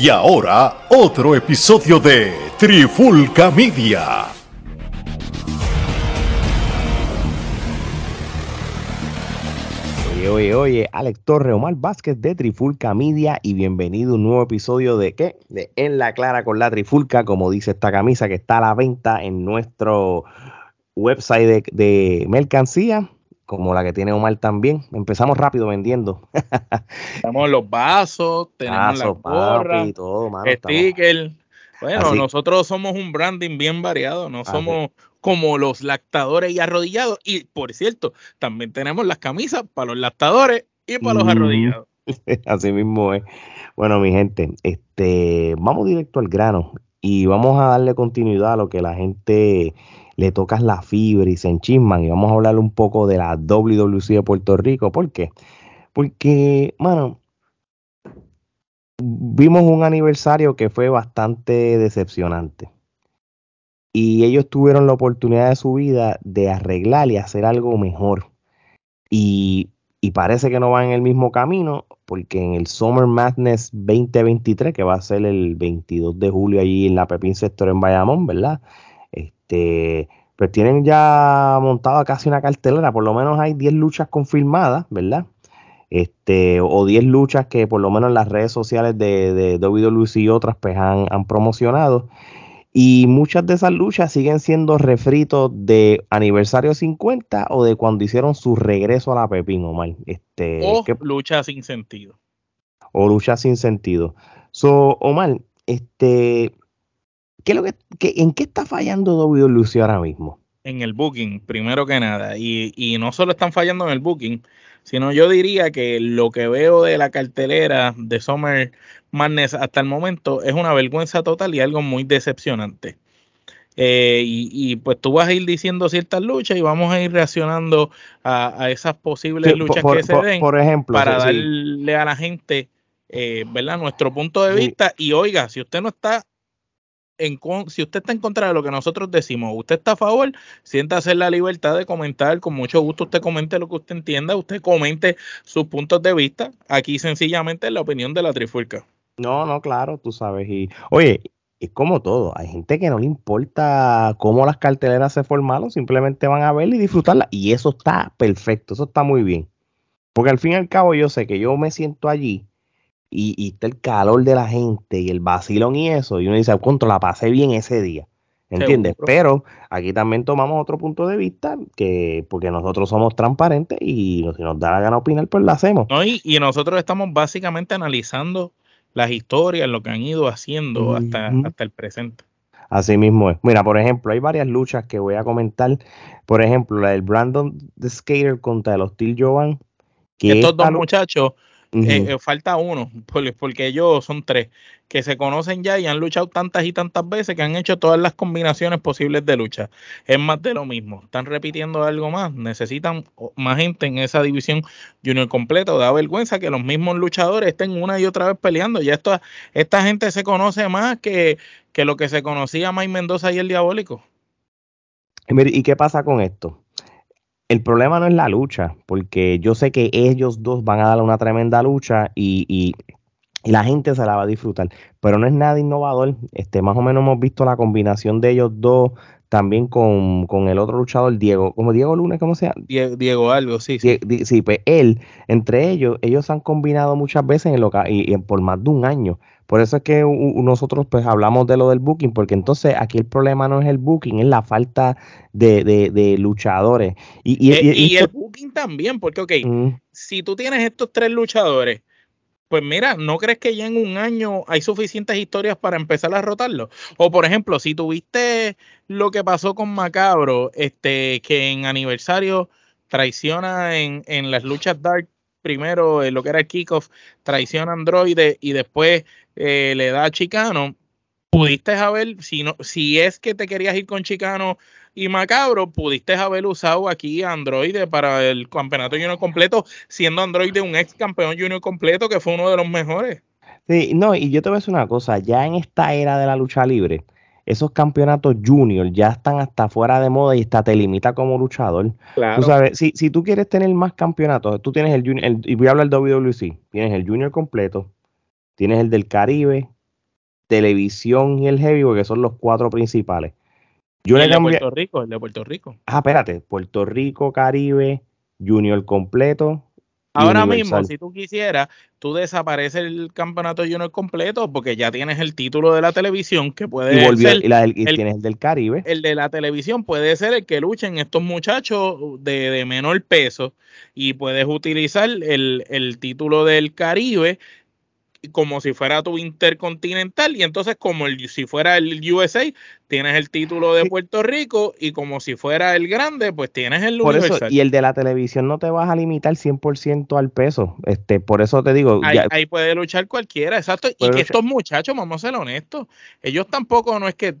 Y ahora, otro episodio de Trifulca Media. Oye, oye, oye, Alex Torre, Omar Vázquez de Trifulca Media y bienvenido a un nuevo episodio de ¿qué? De En la Clara con la Trifulca, como dice esta camisa que está a la venta en nuestro website de, de mercancía, como la que tiene Omar también. Empezamos rápido vendiendo. tenemos los vasos, tenemos la gorra, papi, todo, mano, sticker. Bueno, Así. nosotros somos un branding bien variado, no Así. somos como los lactadores y arrodillados. Y por cierto, también tenemos las camisas para los lactadores y para los arrodillados. Así mismo es. Bueno, mi gente, este, vamos directo al grano y vamos a darle continuidad a lo que la gente le toca la fibra y se enchisman y vamos a hablar un poco de la WWC de Puerto Rico. ¿Por qué? Porque, mano, vimos un aniversario que fue bastante decepcionante. Y ellos tuvieron la oportunidad de su vida de arreglar y hacer algo mejor. Y, y parece que no van en el mismo camino, porque en el Summer Madness 2023, que va a ser el 22 de julio allí en la Pepín Sector en Bayamón, ¿verdad? Este, pues tienen ya montada casi una cartelera, por lo menos hay 10 luchas confirmadas, ¿verdad? Este, o 10 luchas que por lo menos en las redes sociales de, de WWC y otras pues han, han promocionado. Y muchas de esas luchas siguen siendo refritos de aniversario 50 o de cuando hicieron su regreso a la Pepín, Omar. Este, O ¿qué- lucha sin sentido. o luchas sin sentido. So, Omar, este, ¿qué es lo que, qué- ¿en qué está fallando WWC ahora mismo? en el booking, primero que nada. Y, y no solo están fallando en el booking, sino yo diría que lo que veo de la cartelera de Summer Madness hasta el momento es una vergüenza total y algo muy decepcionante. Eh, y, y, pues tú vas a ir diciendo ciertas luchas y vamos a ir reaccionando a, a esas posibles Sí, luchas por, que se den por ejemplo, para sí, sí. darle a la gente, eh, ¿verdad? Nuestro punto de vista. Y oiga, si usted no está en si usted está en contra de lo que nosotros decimos, usted está a favor, siéntase en la libertad de comentar, con mucho gusto usted comente lo que usted entienda, usted comente sus puntos de vista, aquí sencillamente es la opinión de la trifulca. No, no, claro, tú sabes. Y, oye, es como todo. Hay gente que no le importa cómo las carteleras se formaron, simplemente van a verla y disfrutarla. Y eso está perfecto, eso está muy bien. Porque al fin y al cabo yo sé que yo me siento allí y, y está el calor de la gente y el vacilón y eso. Y uno dice, contra la pasé bien ese día. ¿Entiendes? Seguro. Pero aquí también tomamos otro punto de vista, que porque nosotros somos transparentes y si nos da la gana opinar, pues lo hacemos. ¿no? Y, y nosotros estamos básicamente analizando las historias, lo que han ido haciendo hasta, hasta el presente. Así mismo es. Mira, por ejemplo, hay varias luchas que voy a comentar. Por ejemplo, la del Brandon the Skater contra el Hostil Jovan. Que Estos dos muchachos Eh, eh, falta uno, por- porque ellos son tres, que se conocen ya y han luchado tantas y tantas veces que han hecho todas las combinaciones posibles de lucha. Es más de lo mismo. Están repitiendo algo más. Necesitan más gente en esa división junior completo. Da vergüenza que los mismos luchadores estén una y otra vez peleando. Ya esto, esta gente se conoce más que, que lo que se conocía Mike Mendoza y el Diabólico. ¿y qué pasa con esto? El problema no es la lucha, porque yo sé que ellos dos van a dar una tremenda lucha y, y- y la gente se la va a disfrutar, pero no es nada innovador. Este, más o menos hemos visto la combinación de ellos dos también con, con el otro luchador, Diego, como Diego Lunes, ¿cómo se llama? Die- Diego algo, sí, sí. Sí, pues él, entre ellos, ellos se han combinado muchas veces en lo ca- y, y por más de un año. Por eso es que nosotros pues hablamos de lo del booking, porque entonces aquí el problema no es el booking, es la falta de, de- de luchadores. Y, y- Eh, y- el booking también, porque, ok, Mm, si tú tienes estos tres luchadores, pues mira, ¿no crees que ya en un año hay suficientes historias para empezar a rotarlo? O por ejemplo, si tuviste lo que pasó con Macabro, este, que en aniversario traiciona en, en las luchas Dark, primero en lo que era el kickoff, traiciona a Androide y después eh, le da a Chicano, pudiste haber, si no, si es que te querías ir con Chicano y Macabro, pudiste haber usado aquí Android para el campeonato junior completo, siendo Android un ex campeón junior completo que fue uno de los mejores. Sí, no, y yo te voy a decir una cosa, ya en esta era de la lucha libre, esos campeonatos junior ya están hasta fuera de moda y hasta te limita como luchador. Claro. Tú sabes, si, si tú quieres tener más campeonatos, tú tienes el junior, el- y voy a hablar del WWC, tienes el junior completo, tienes el del Caribe, televisión y el heavyweight, que son los cuatro principales. Yo el de Puerto Rico, el de Puerto Rico. Ah, espérate, Puerto Rico, Caribe, Junior completo. Ahora mismo, si tú quisieras, tú desapareces el campeonato Junior completo porque ya tienes el título de la televisión que puede y ser. Y, el, tienes el del Caribe. El de la televisión puede ser el que luchen estos muchachos de, de menor peso y puedes utilizar el, el título del Caribe como si fuera tu intercontinental y entonces como el, si fuera el USA tienes el título de Puerto Rico y como si fuera el grande pues tienes el por Eso, y el de la televisión no te vas a limitar 100% al peso este por eso te digo ahí, puede luchar cualquiera exacto y que estos muchachos vamos a ser honestos ellos tampoco no es que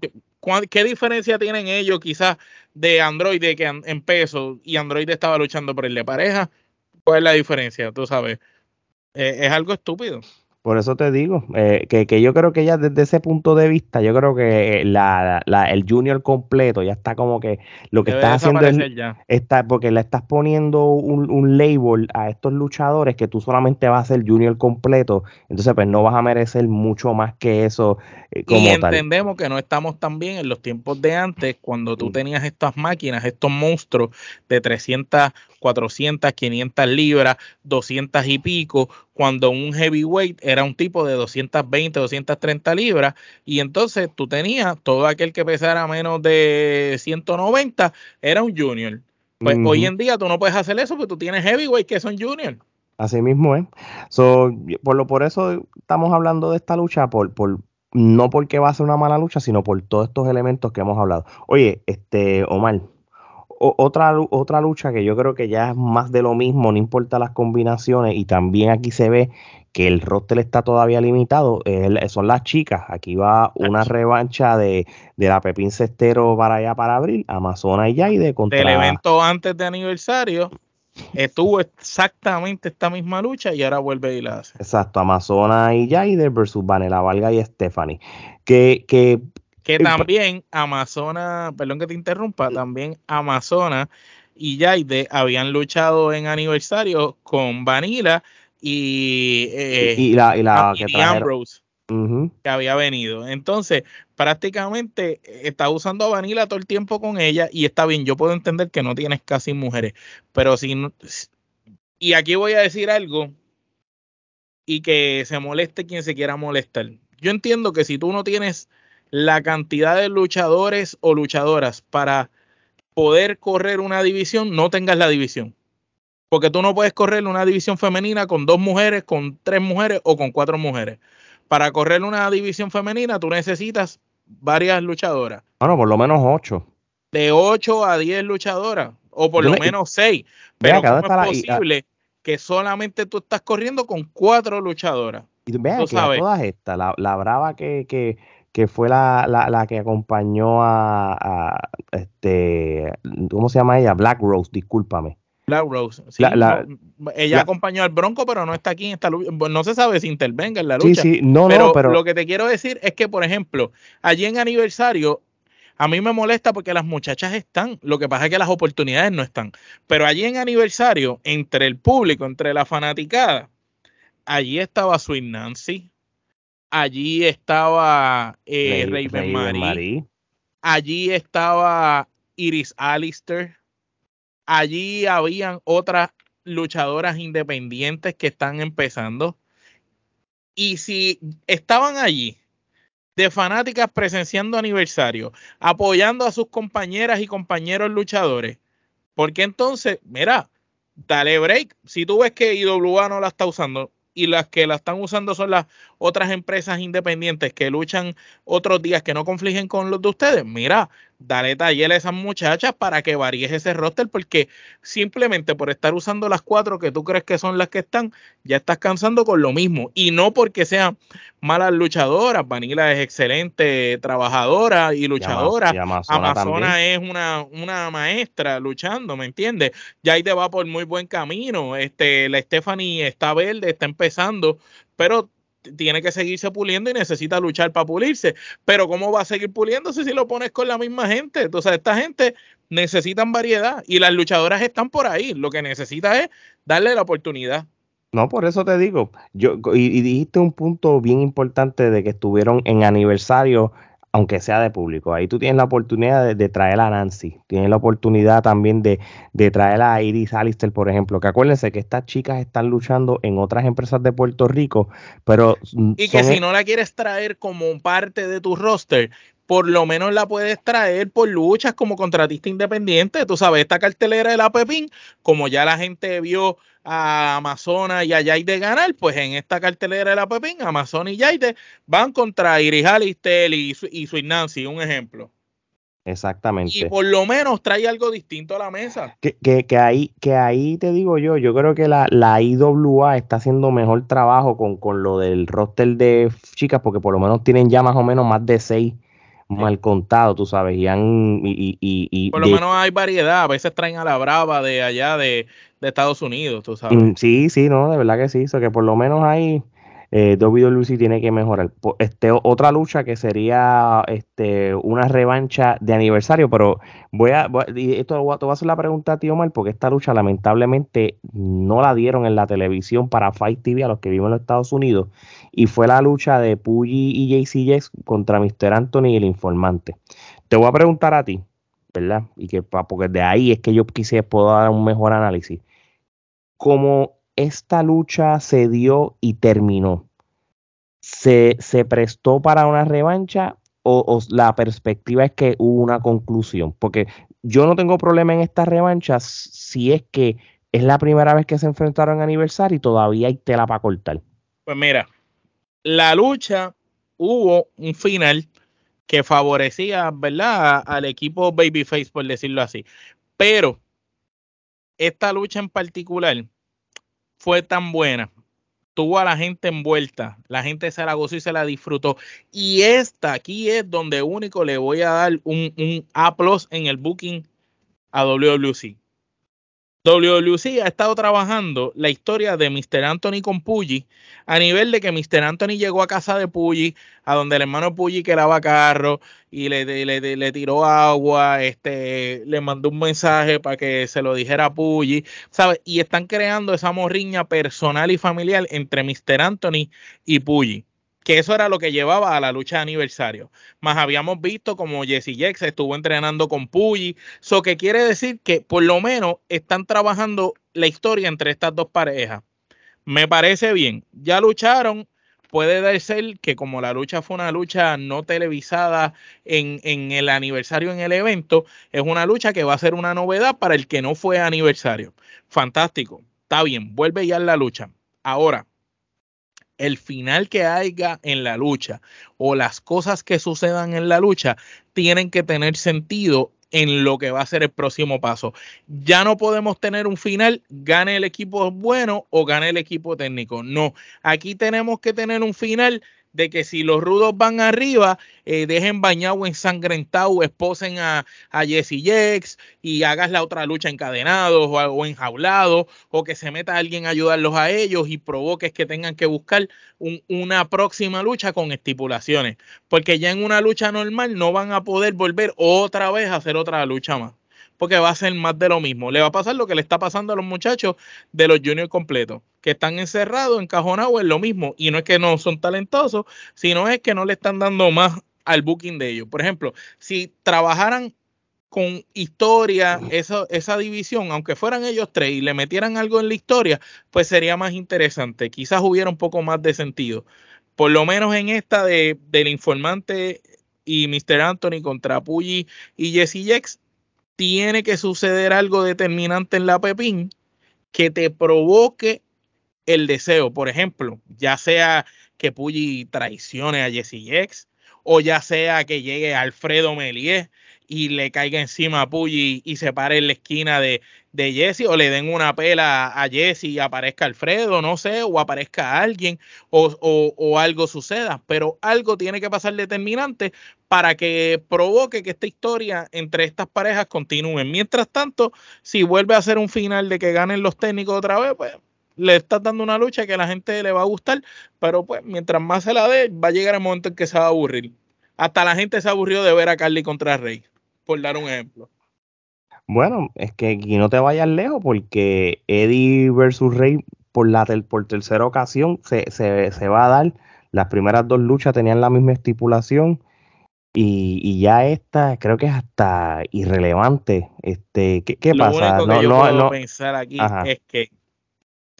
¿Qué diferencia tienen ellos quizás de Android que en peso y Android estaba luchando por el de pareja? ¿Cuál es la diferencia? Tú sabes, eh, es algo estúpido. Por eso te digo, eh, que, yo creo que ya desde ese punto de vista, yo creo que la, el junior completo ya está como que lo que estás haciendo es, está, porque le estás poniendo un, label a estos luchadores que tú solamente vas a ser junior completo, entonces pues no vas a merecer mucho más que eso eh, como y entendemos que no estamos tan bien en los tiempos de antes, cuando tú tenías estas máquinas, estos monstruos de 300, 400, 500 libras, 200 y pico, cuando un heavyweight era un tipo de 220, 230 libras, y entonces tú tenías todo aquel que pesara menos de 190, era un junior. Pues hoy en día tú no puedes hacer eso porque tú tienes heavyweight que son junior. Así mismo, ¿eh? So, por, lo, por eso estamos hablando de esta lucha, por, por, no porque va a ser una mala lucha, sino por todos estos elementos que hemos hablado. Oye, este, Omar, otra, otra lucha que yo creo que ya es más de lo mismo, no importa las combinaciones, y también aquí se ve que el roster está todavía limitado, son las chicas. Aquí va una revancha de, la Pepín Cestero para allá para abril, Amazona y Yaide contra... Del evento antes de aniversario, estuvo exactamente esta misma lucha y ahora vuelve y la hace. Exacto, Amazona y Yaide versus Vanela Valga y Stephanie. Que, que que también Amazona, perdón que te interrumpa, también Amazona y Yaide habían luchado en aniversario con Vanilla y, eh, y, la, y la que Ambrose. que había venido. Entonces, prácticamente está usando a Vanilla todo el tiempo con ella y está bien, yo puedo entender que no tienes casi mujeres, pero si no, y aquí voy a decir algo y que se moleste quien se quiera molestar. Yo entiendo que si tú no tienes la cantidad de luchadores o luchadoras para poder correr una división, no tengas la división. Porque tú no puedes correr una división femenina con dos mujeres, con tres mujeres o con cuatro mujeres. Para correr una división femenina, tú necesitas varias luchadoras. Bueno, por lo menos ocho. De ocho a diez luchadoras, o por lo menos seis. Pero ¿cómo es posible que solamente tú estás corriendo con cuatro luchadoras? Y vea que todas estas, la, la brava que, que que fue la, la, que acompañó a, este, ¿cómo se llama ella? Black Rose, discúlpame. Black Rose. Sí, ella acompañó al Bronco, pero no está aquí en esta lucha. No se sabe si intervenga en la lucha. Sí, sí, no, pero, no, pero. Lo que te quiero decir es que, por ejemplo, allí en aniversario, a mí me molesta porque las muchachas están. Lo que pasa es que las oportunidades no están. Pero allí en aniversario, entre el público, entre la fanaticada, allí estaba Sweet Nancy, allí estaba eh, Raven, allí estaba Iris Alistair, allí habían otras luchadoras independientes que están empezando. Y si estaban allí de fanáticas presenciando aniversario, apoyando a sus compañeras y compañeros luchadores, porque entonces, mira, dale break. Si tú ves que IWA no la está usando, y las que la están usando son las otras empresas independientes que luchan otros días que no confligen con los de ustedes, mira, dale taller a esas muchachas para que varíes ese roster, porque simplemente por estar usando las cuatro que tú crees que son las que están, ya estás cansando con lo mismo. Y no porque sean malas luchadoras, Vanilla es excelente trabajadora y luchadora. Amazona, es una, una maestra luchando, ¿me entiendes? Ya ahí te va por muy buen camino. Este, la Stephanie está verde, está empezando, pero tiene que seguirse puliendo y necesita luchar para pulirse. Pero ¿cómo va a seguir puliéndose si lo pones con la misma gente? Entonces, esta gente necesitan variedad y las luchadoras están por ahí. Lo que necesita es darle la oportunidad. No, por eso te digo, yo y, dijiste un punto bien importante de que estuvieron en aniversario, aunque sea de público. Ahí tú tienes la oportunidad de, traer a Nancy, tienes la oportunidad también de, de, traer a Iris Alistair, por ejemplo, que acuérdense que estas chicas están luchando en otras empresas de Puerto Rico, pero... Y que si e no la quieres traer como parte de tu roster, por lo menos la puedes traer por luchas como contratista independiente. Tú sabes, esta cartelera de la Pepín, como ya la gente vio a Amazona y a Yaide ganar, pues en esta cartelera de la Pepín, Amazon y Yaide van contra Iris Alistel y, y Sweet Nancy, un ejemplo. Exactamente. Y por lo menos trae algo distinto a la mesa. Que, que, que, ahí, que ahí te digo yo, yo creo que la, la IWA está haciendo mejor trabajo con, con lo del roster de chicas, porque por lo menos tienen ya más o menos más de seis mal contado, tú sabes, y han... Y, y, y Por lo menos hay variedad, a veces traen a la brava de allá de, de Estados Unidos, tú sabes. Mm, sí, sí, no, de verdad que sí, eso que por lo menos hay eh, WWE tiene que mejorar. Este, otra lucha que sería este, una revancha de aniversario, pero voy a, esto te voy a hacer la pregunta a ti, Omar, porque esta lucha lamentablemente no la dieron en la televisión para Fight TV a los que viven en los Estados Unidos, y fue la lucha de Puggy y JC contra Mr. Anthony y el informante. Te voy a preguntar a ti, ¿verdad? Y que porque de ahí es que yo quise puedo dar un mejor análisis. Como esta lucha se dio y terminó, ¿se, prestó para una revancha o, la perspectiva es que hubo una conclusión? Porque yo no tengo problema en estas revanchas si es que es la primera vez que se enfrentaron a aniversario y todavía hay tela para cortar. Pues mira, la lucha hubo un final que favorecía, ¿verdad?, al equipo Babyface, por decirlo así. Pero esta lucha en particular fue tan buena, tuvo a la gente envuelta, la gente se la gozó y se la disfrutó. Y esta aquí es donde único le voy a dar un, un A en el booking a WWC. WWC ha estado trabajando la historia de Mr. Anthony con Puggy a nivel de que Mr. Anthony llegó a casa de Puggy, a donde el hermano Puggy que carro y le, le, le, tiró agua, este, le mandó un mensaje para que se lo dijera a Puggy, ¿sabes? Y están creando esa morriña personal y familiar entre Mr. Anthony y Puggy que eso era lo que llevaba a la lucha de aniversario. Más habíamos visto como Jesse Jex estuvo entrenando con Puyi, eso que quiere decir que por lo menos están trabajando la historia entre estas dos parejas. Me parece bien, ya lucharon, puede ser que como la lucha fue una lucha no televisada en, en, el aniversario en el evento, es una lucha que va a ser una novedad para el que no fue aniversario. Fantástico, está bien, vuelve ya la lucha. Ahora, el final que haya en la lucha o las cosas que sucedan en la lucha tienen que tener sentido en lo que va a ser el próximo paso. Ya no podemos tener un final, gane el equipo bueno o gane el equipo técnico. No, aquí tenemos que tener un final de que si los rudos van arriba, eh, dejen bañado ensangrentado, esposen a, a Jesse Jex y hagas la otra lucha encadenados o, o enjaulados, o que se meta alguien a ayudarlos a ellos y provoques que tengan que buscar una próxima lucha con estipulaciones, porque ya en una lucha normal no van a poder volver otra vez a hacer otra lucha más. Porque va a ser más de lo mismo. Le va a pasar lo que le está pasando a los muchachos de los juniors completos, que están encerrados, encajonados en lo mismo. Y no es que no son talentosos, sino es que no le están dando más al booking de ellos. Por ejemplo, si trabajaran con historia, esa, esa división, aunque fueran ellos tres y le metieran algo en la historia, pues sería más interesante. Quizás hubiera un poco más de sentido. Por lo menos en esta de, del informante y Mr. Anthony contra Puyi y Jesse Jex, tiene que suceder algo determinante en la Pepín que te provoque el deseo. Por ejemplo, ya sea que Pulli traicione a Jesse X, o ya sea que llegue Alfredo Melier y le caiga encima a Pulli y se pare en la esquina de, de Jesse o le den una pela a Jesse y aparezca Alfredo, no sé, o aparezca alguien o, algo suceda, pero algo tiene que pasar determinante para que provoque que esta historia entre estas parejas continúe. Mientras tanto, si vuelve a ser un final de que ganen los técnicos otra vez, pues le estás dando una lucha que a la gente le va a gustar, pero pues mientras más se la dé, va a llegar el momento en que se va a aburrir. Hasta la gente se aburrió de ver a Carly contra Rey, por dar un ejemplo. Bueno, es que aquí no te vayas lejos porque Eddie versus Rey por, la por tercera ocasión se, se, se va a dar. Las primeras dos luchas tenían la misma estipulación. Y, y, ya esta creo que es hasta irrelevante. Este, ¿qué, qué Lo pasa? único que No, yo no, puedo no. pensar aquí Ajá. es que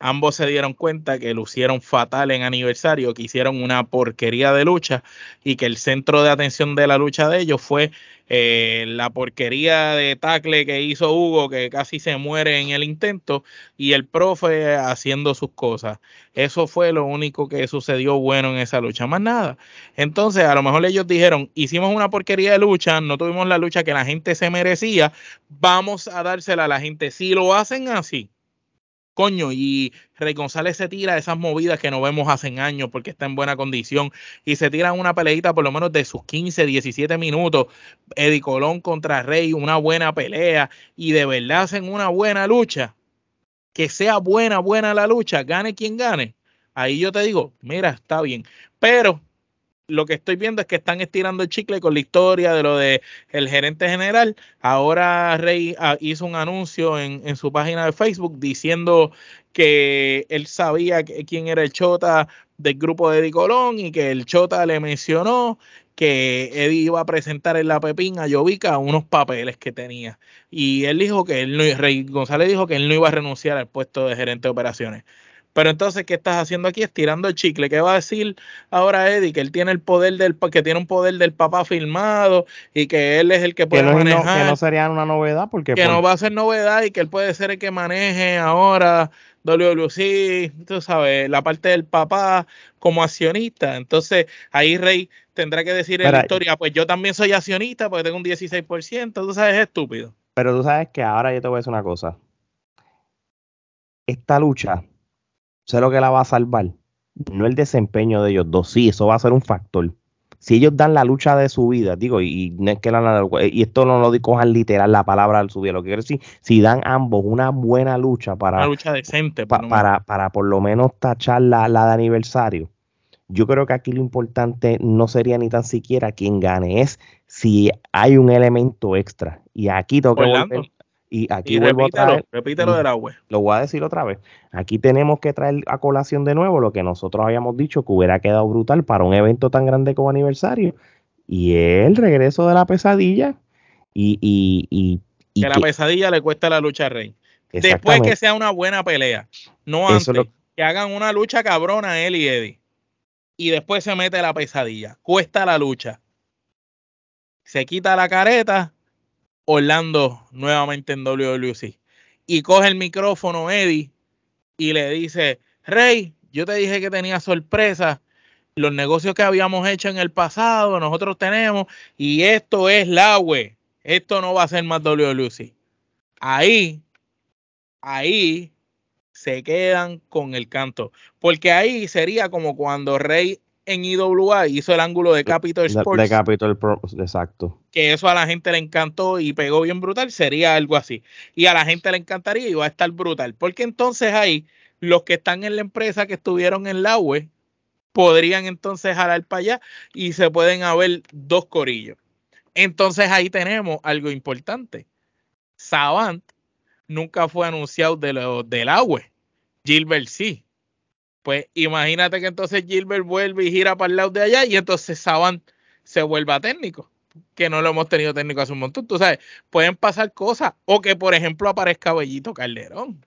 ambos se dieron cuenta que lucieron fatal en aniversario, que hicieron una porquería de lucha y que el centro de atención de la lucha de ellos fue eh, la porquería de tackle que hizo Hugo, que casi se muere en el intento, y el profe haciendo sus cosas. Eso fue lo único que sucedió bueno en esa lucha, más nada. Entonces, a lo mejor ellos dijeron, hicimos una porquería de lucha, no tuvimos la lucha que la gente se merecía, vamos a dársela a la gente. Si lo hacen así, coño, y Rey González se tira esas movidas que no vemos hace años porque está en buena condición y se tiran una peleita por lo menos de sus 15, 17 minutos, Eddie Colón contra Rey, una buena pelea y de verdad hacen una buena lucha, que sea buena, buena la lucha, gane quien gane, ahí yo te digo, mira, está bien, pero lo que estoy viendo es que están estirando el chicle con la historia de lo de el gerente general. Ahora Rey ah, hizo un anuncio en, su página de Facebook diciendo que él sabía que, quién era el chota del grupo de Eddie Colón y que el chota le mencionó que Eddie iba a presentar en la Pepín a Yovica unos papeles que tenía. Y él dijo que él no, Rey González dijo que él no iba a renunciar al puesto de gerente de operaciones. Pero entonces, ¿qué estás haciendo aquí? Estirando el chicle. ¿Qué va a decir ahora Eddie? Que él tiene el poder del que tiene un poder del papá filmado y que él es el que puede que no, manejar. Que no sería una novedad porque que por... no va a ser novedad y que él puede ser el que maneje ahora WWC, tú sabes, la parte del papá como accionista. Entonces, ahí Rey tendrá que decir en la historia, pues yo también soy accionista porque tengo un 16%, tú sabes, es estúpido. Pero tú sabes que ahora yo te voy a decir una cosa. Esta lucha sé lo que la va a salvar. No el desempeño de ellos dos. Sí, eso va a ser un factor. Si ellos dan la lucha de su vida, digo, y, no es que la, y esto no lo cojan literal la palabra de su vida, lo que quiero decir, si dan ambos una buena lucha para. Una lucha decente, pa, para, para por lo menos tachar la, la de aniversario. Yo creo que aquí lo importante no sería ni tan siquiera quién gane, es si hay un elemento extra. Y aquí tengo que volver, y aquí y vuelvo repítelo, a traer. Repítelo de la web. Lo voy a decir otra vez. Aquí tenemos que traer a colación de nuevo lo que nosotros habíamos dicho que hubiera quedado brutal para un evento tan grande como aniversario. Y el regreso de la pesadilla. Y, y, y, y que, que, la pesadilla le cuesta la lucha a Rey. Después que sea una buena pelea. No antes. Lo... Que hagan una lucha cabrona él y Eddie. Y después se mete la pesadilla. Cuesta la lucha. Se quita la careta Orlando nuevamente en WWC. Y coge el micrófono Eddie y le dice, Rey, yo te dije que tenía sorpresa. Los negocios que habíamos hecho en el pasado, nosotros tenemos, y esto es la web. Esto no va a ser más WWC. Ahí, ahí se quedan con el canto. Porque ahí sería como cuando Rey en IWA hizo el ángulo de Capitol Sports. De, de Capitol Pro, exacto. Que eso a la gente le encantó y pegó bien brutal, sería algo así. Y a la gente le encantaría y va a estar brutal. Porque entonces ahí, los que están en la empresa que estuvieron en la UE, podrían entonces jalar para allá y se pueden haber dos corillos. Entonces ahí tenemos algo importante. Savant nunca fue anunciado de lo, del AWE. Gilbert sí. Pues imagínate que entonces Gilbert vuelve y gira para el lado de allá y entonces Saban se vuelva técnico, que no lo hemos tenido técnico hace un montón. Tú sabes, pueden pasar cosas o que por ejemplo aparezca Bellito Calderón.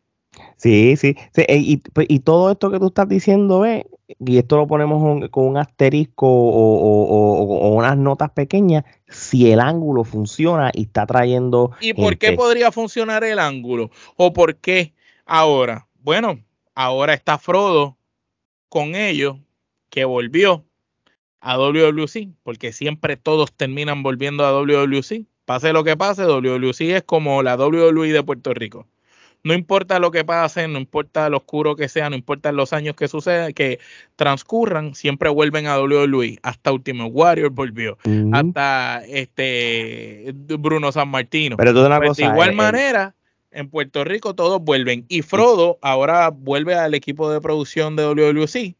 Sí, sí, sí y, y, todo esto que tú estás diciendo es, y esto lo ponemos con un asterisco o, o, o, o, unas notas pequeñas, si el ángulo funciona y está trayendo... ¿Y por gente. qué podría funcionar el ángulo? ¿O por qué ahora? Bueno, ahora está Frodo con ellos que volvió a WWC, porque siempre todos terminan volviendo a WWC. Pase lo que pase, WWC es como la WWE de Puerto Rico. No importa lo que pase, no importa lo oscuro que sea, no importa los años que suceda, que transcurran, siempre vuelven a WWE. Hasta Ultimate Warrior volvió, uh -huh. hasta este Bruno San Martino. Pero tú una pues cosa, de igual manera, en Puerto Rico todos vuelven. Y Frodo ahora vuelve al equipo de producción de WWC.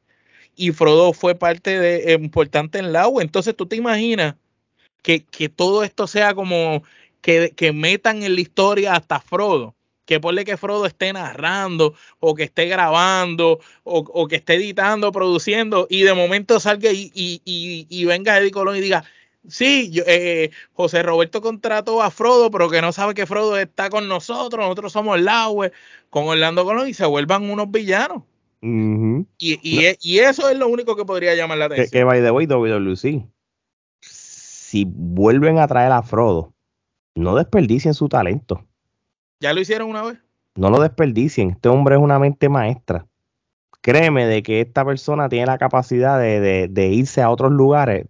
Y Frodo fue parte de, eh, importante en la U. Entonces tú te imaginas que, que todo esto sea como que, que, metan en la historia hasta Frodo. que ponle que Frodo esté narrando o que esté grabando o, que esté editando, produciendo y de momento salga y, y, y, venga Eddie Colón y diga, sí, yo, eh, José Roberto contrató a Frodo, pero que no sabe que Frodo está con nosotros, nosotros somos Laue, con Orlando Colón y se vuelvan unos villanos. y, y, eso es lo único que podría llamar la atención. Que, que by the way, WWC, si vuelven a traer a Frodo, no desperdicien su talento. ¿Ya lo hicieron una vez? No lo desperdicien. Este hombre es una mente maestra. Créeme de que esta persona tiene la capacidad de, irse a otros lugares.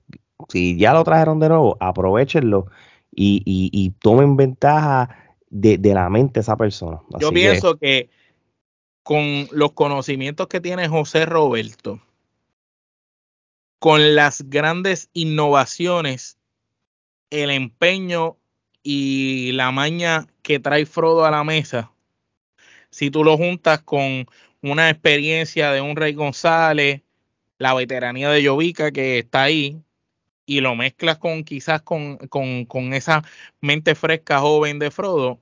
Si ya lo trajeron de nuevo, aprovechenlo y, tomen ventaja de, la mente de esa persona. Yo pienso que con los conocimientos que tiene José Roberto, con las grandes innovaciones, el empeño y la maña que trae Frodo a la mesa, si tú lo juntas con una experiencia de un Rey González, la veteranía de Jovica que está ahí, y lo mezclas con quizás con, con, con esa mente fresca joven de Frodo,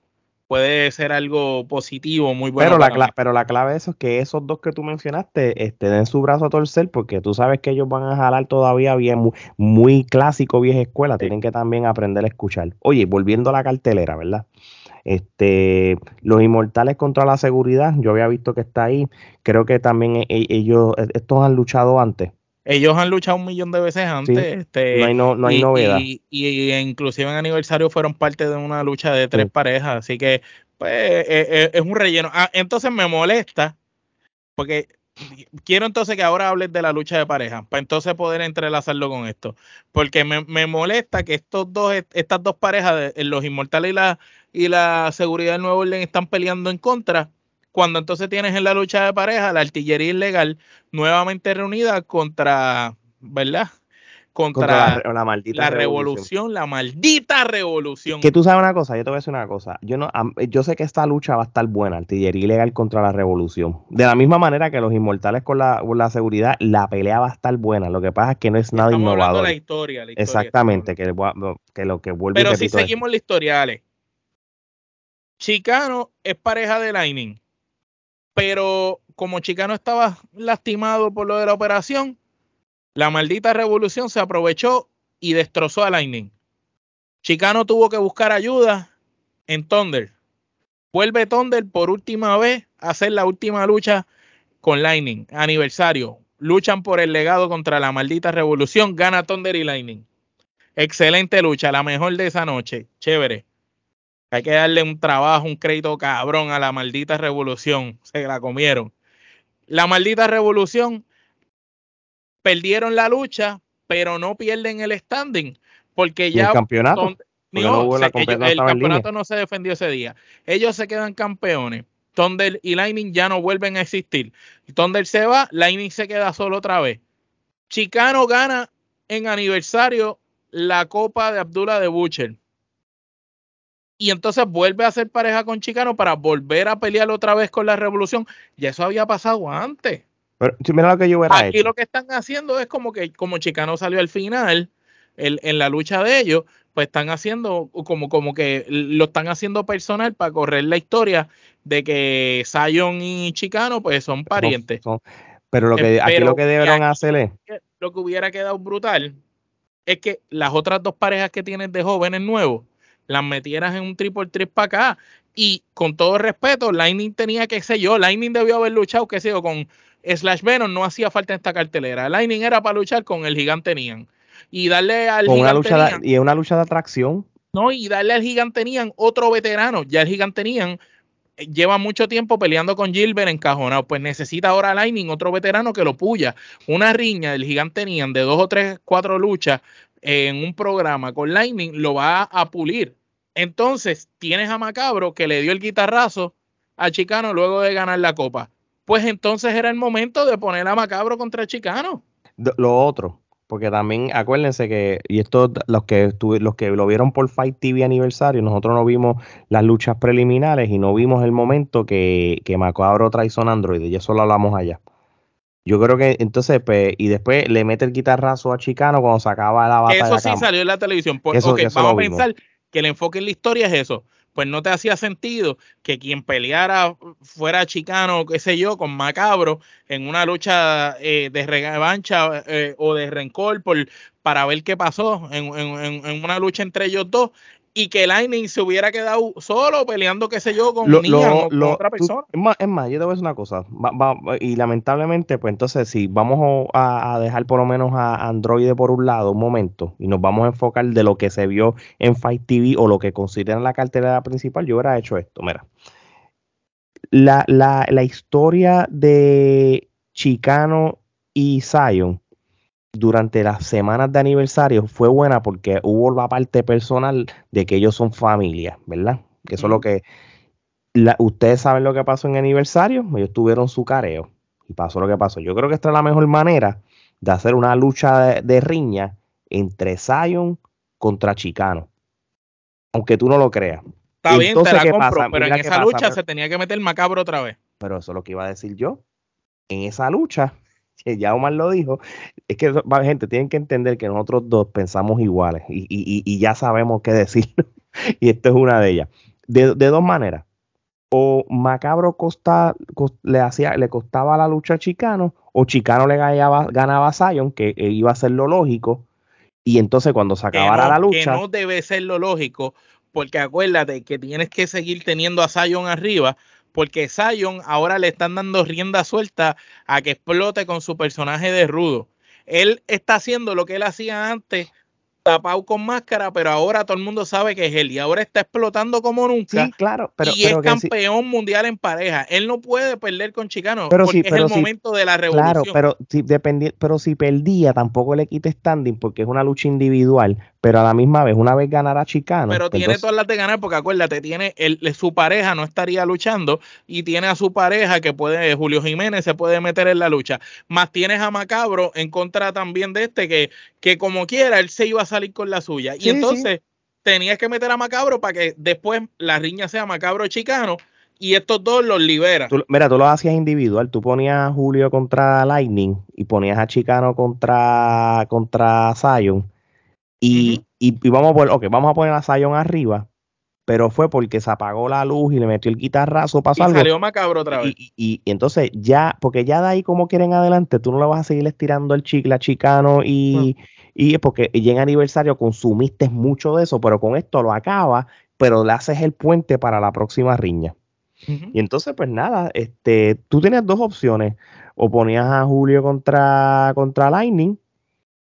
puede ser algo positivo, muy bueno. Pero, la, pero la clave de eso es que esos dos que tú mencionaste este, den su brazo a torcer, porque tú sabes que ellos van a jalar todavía bien, muy, clásico, vieja escuela, tienen que también aprender a escuchar. Oye, volviendo a la cartelera, ¿verdad? Este, los inmortales contra la seguridad, yo había visto que está ahí, creo que también e, e, ellos, e, estos han luchado antes. Ellos han luchado un millón de veces antes. este, no hay, no, hay novedad. Y, inclusive en aniversario fueron parte de una lucha de tres parejas. Así que pues, eh, eh, es un relleno. Ah, entonces me molesta porque quiero entonces que ahora hables de la lucha de pareja, para entonces poder entrelazarlo con esto. Porque me, me molesta que estos dos, estas dos parejas, los inmortales y la, y la seguridad del Nuevo Orden, están peleando en contra cuando entonces tienes en la lucha de pareja la artillería ilegal nuevamente reunida contra, ¿verdad? Contra, la, maldita revolución, la maldita revolución. Que tú sabes una cosa, yo te voy a decir una cosa. Yo no, yo sé que esta lucha va a estar buena, artillería ilegal contra la revolución. De la misma manera que los inmortales con la, seguridad, la pelea va a estar buena. Lo que pasa es que no es nada innovador. La historia, la historia, Exactamente, que, que, lo que vuelve. Pero si seguimos la historia, Ale. Chicano es pareja de Lightning pero como Chicano estaba lastimado por lo de la operación, la maldita revolución se aprovechó y destrozó a Lightning. Chicano tuvo que buscar ayuda en Thunder. Vuelve Thunder por última vez a hacer la última lucha con Lightning. Aniversario. Luchan por el legado contra la maldita revolución. Gana Thunder y Lightning. Excelente lucha, la mejor de esa noche. Chévere. Hay que darle un trabajo, un crédito cabrón a la maldita revolución. Se la comieron. La maldita revolución perdieron la lucha, pero no pierden el standing. Porque ya. El campeonato. el campeonato no se defendió ese día. Ellos se quedan campeones. Thunder y Lightning ya no vuelven a existir. Thunder se va, Lightning se queda solo otra vez. Chicano gana en aniversario la Copa de Abdullah de Butcher y entonces vuelve a ser pareja con Chicano para volver a pelear otra vez con la revolución. Y eso había pasado antes. Pero mira lo que yo Aquí lo que están haciendo es como que como Chicano salió al final en la lucha de ellos, pues están haciendo como, como que lo están haciendo personal para correr la historia de que Zion y Chicano pues son parientes. pero lo que aquí lo que debieron hacer es lo que hubiera quedado brutal es que las otras dos parejas que tienes de jóvenes nuevos las metieras en un triple triple para acá. Y con todo respeto, Lightning tenía que ser yo, Lightning debió haber luchado, qué sé yo, con Slash Venom, no hacía falta en esta cartelera. Lightning era para luchar con el gigante Nian. Y darle al gigante una lucha Y una lucha de atracción. No, y darle al gigante Nian otro veterano. Ya el gigante Nian eh, lleva mucho tiempo peleando con Gilbert encajonado. Pues necesita ahora Lightning, otro veterano que lo puya. Una riña del gigante Nian de dos o tres, cuatro luchas en un programa con Lightning lo va a pulir. Entonces, tienes a Macabro que le dio el guitarrazo a Chicano luego de ganar la copa. Pues entonces era el momento de poner a Macabro contra Chicano. Lo otro, porque también acuérdense que, y esto los que los que lo vieron por Fight TV aniversario, nosotros no vimos las luchas preliminares y no vimos el momento que, que Macabro traicionó a Android, y eso lo hablamos allá. Yo creo que entonces, pues, y después le mete el guitarrazo a Chicano cuando se acaba la batalla. Eso sí salió en la televisión. Por, eso, vamos a pensar que el enfoque en la historia es eso. pues no te hacía sentido que quien peleara fuera chicano, qué sé yo, con Macabro en una lucha eh, de revancha eh, o de rencor por, para ver qué pasó en, en, una lucha entre ellos dos y que Lightning se hubiera quedado solo peleando, qué sé yo, con, otra persona. es, más, es, más, yo te voy a decir una cosa, y lamentablemente, pues entonces, si vamos a, dejar por lo menos a Android por un lado un momento y nos vamos a enfocar de lo que se vio en Fight TV o lo que consideran la cartelera principal, yo hubiera hecho esto, mira. La, la, la historia de Chicano y Zion durante las semanas de aniversario fue buena porque hubo la parte personal de que ellos son familia, ¿verdad? Que eso es lo que... ustedes saben lo que pasó en aniversario, ellos tuvieron su careo y pasó lo que pasó. Yo creo que esta es la mejor manera de hacer una lucha de, riña entre Zion contra Chicano. Aunque tú no lo creas. Está bien, te la compro, pero en esa lucha se tenía que meter macabro otra vez. Pero eso es lo que iba a decir yo. En esa lucha ya Omar lo dijo, es que, gente, tienen que entender que nosotros dos pensamos iguales y, ya sabemos qué decir. y esto es una de ellas. De, dos maneras. O Macabro costa, le, hacía, le costaba la lucha a Chicano, o Chicano le ganaba, ganaba a Zion, que eh, iba a ser lo lógico. Y entonces cuando se acabara la lucha. Que no debe ser lo lógico, porque acuérdate que tienes que seguir teniendo a Zion arriba, porque Zion ahora le están dando rienda suelta a que explote con su personaje de rudo. Él está haciendo lo que él hacía antes tapado con máscara, pero ahora todo el mundo sabe que es él y ahora está explotando como nunca. Sí, claro, pero, y es campeón mundial en pareja. Él no puede perder con Chicano pero porque es el momento de la revolución. Claro, pero si pero si perdía tampoco le quite standing porque es una lucha individual, pero a la misma vez una vez ganará Chicano. Pero tiene todas las de ganar porque acuérdate, tiene el, su pareja no estaría luchando y tiene a su pareja que puede Julio Jiménez se puede meter en la lucha. Más tienes a Macabro en contra también de este que que como quiera él se iba a salir con la suya. y entonces tenías que meter a Macabro para que después la riña sea Macabro Chicano y estos dos los libera. mira, tú lo hacías individual. Tú ponías a Julio contra Lightning y ponías a Chicano contra, contra Zion. Y, y, vamos, a poner, okay, vamos a poner a Zion arriba. Pero fue porque se apagó la luz y le metió el guitarrazo, pasó y salió macabro otra vez. Y, y, entonces ya, porque ya de ahí como quieren adelante, tú no le vas a seguir estirando el chicle a Chicano y, y es porque ya en aniversario consumiste mucho de eso, pero con esto lo acaba, pero le haces el puente para la próxima riña. Y entonces, pues nada, este, tú tenías dos opciones. O ponías a Julio contra, contra Lightning,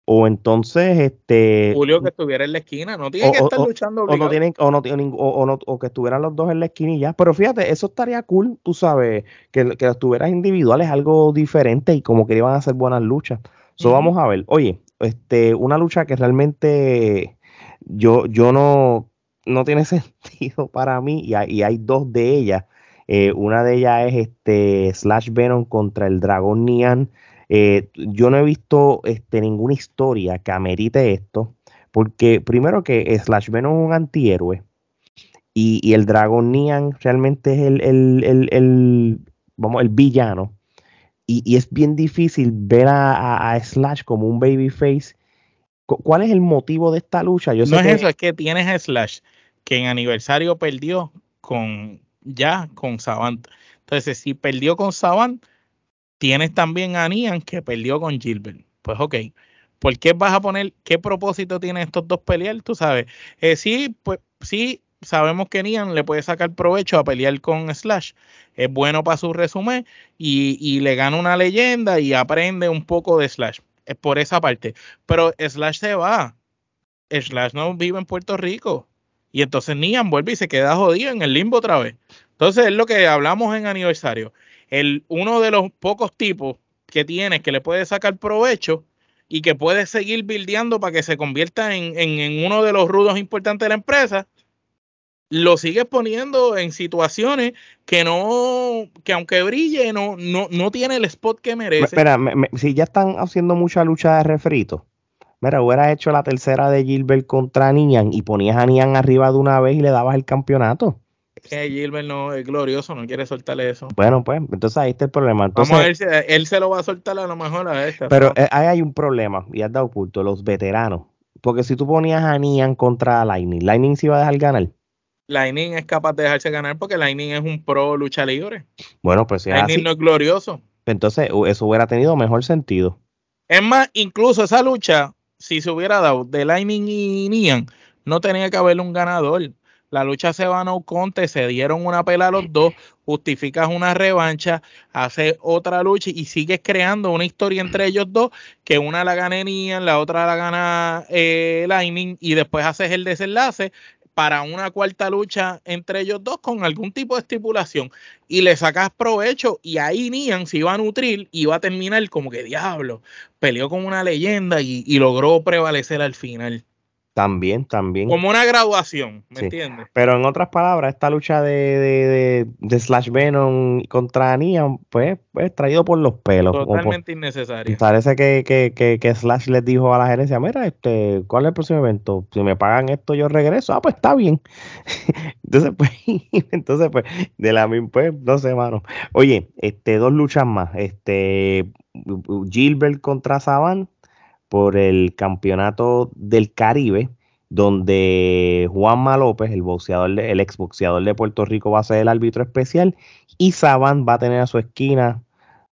o entonces este Julio que estuviera en la esquina. No tiene que estar luchando o no tienen o no, o, o, que estuvieran los dos en la esquina y ya. Pero fíjate eso estaría cool tú sabes que, que estuvieras individuales algo diferente y como que iban a hacer buenas luchas. Eso vamos a ver. Oye este, una lucha que realmente yo, yo no, no tiene sentido para mí y hay, hay dos de ellas. Eh, una de ellas es este Slash Venom contra el dragón Nian. Eh, yo no he visto este, ninguna historia que amerite esto, porque primero que Slash Venom es un antihéroe y, el dragón Nian realmente es el, el, el, vamos, el villano y, es bien difícil ver a, Slash como un babyface. ¿Cuál es el motivo de esta lucha? Yo no es eso, es que tienes a Slash que en aniversario perdió con ya con Savant. Entonces, si perdió con Savant, tienes también a Nian que perdió con Gilbert. Pues ok. ¿Por qué vas a poner, qué propósito tienen estos dos pelear? Tú sabes. Eh, sí, pues sí, sabemos que Nian le puede sacar provecho a pelear con Slash. Es bueno para su resumen y, le gana una leyenda y aprende un poco de Slash. Es por esa parte. Pero Slash se va. Slash no vive en Puerto Rico. Y entonces Nian vuelve y se queda jodido en el limbo otra vez. Entonces es lo que hablamos en aniversario. El, uno de los pocos tipos que tiene que le puede sacar provecho y que puede seguir bildeando para que se convierta en, en, uno de los rudos importantes de la empresa lo sigues poniendo en situaciones que no, que aunque brille, no, no, no tiene el spot que merece. Espera, si ya están haciendo mucha lucha de refrito, mira, hubiera hecho la tercera de Gilbert contra Nian y ponías a Nian arriba de una vez y le dabas el campeonato. Que Gilbert no es glorioso, no quiere soltarle eso. Bueno, pues, entonces ahí está el problema. Vamos a ver si él se lo va a soltar a lo mejor a esta. Pero eh, ahí hay un problema, y has dado oculto, los veteranos. Porque si tú ponías a Nian contra Lightning, Lightning se iba a dejar ganar. Lightning es capaz de dejarse ganar porque Lightning es un pro lucha libre. Bueno, pues si Lightning no es glorioso. Entonces, eso hubiera tenido mejor sentido. Es más, incluso esa lucha, si se hubiera dado de Lightning y Nian, no tenía que haber un ganador. La lucha se va a no conte, se dieron una pela a los dos, justificas una revancha, haces otra lucha y sigues creando una historia entre ellos dos, que una la gana Nian, la otra la gana eh, Lightning, y después haces el desenlace para una cuarta lucha entre ellos dos con algún tipo de estipulación y le sacas provecho y ahí Nian se iba a nutrir y iba a terminar como que diablo, peleó con una leyenda y, y logró prevalecer al final. También, también. Como una graduación, ¿me entiendes? Pero en otras palabras, esta lucha de, de, de, Slash Venom contra Nian, pues, pues traído por los pelos. Totalmente innecesario. Parece que, que, que, que, Slash les dijo a la gerencia, mira, este, ¿cuál es el próximo evento? Si me pagan esto, yo regreso. Ah, pues está bien. entonces, pues, entonces, pues, de la misma, pues, no sé, mano. Oye, este, dos luchas más. Este, Gilbert contra Saban por el campeonato del Caribe, donde Juanma López, el boxeador, el exboxeador de Puerto Rico, va a ser el árbitro especial y Saban va a tener a su esquina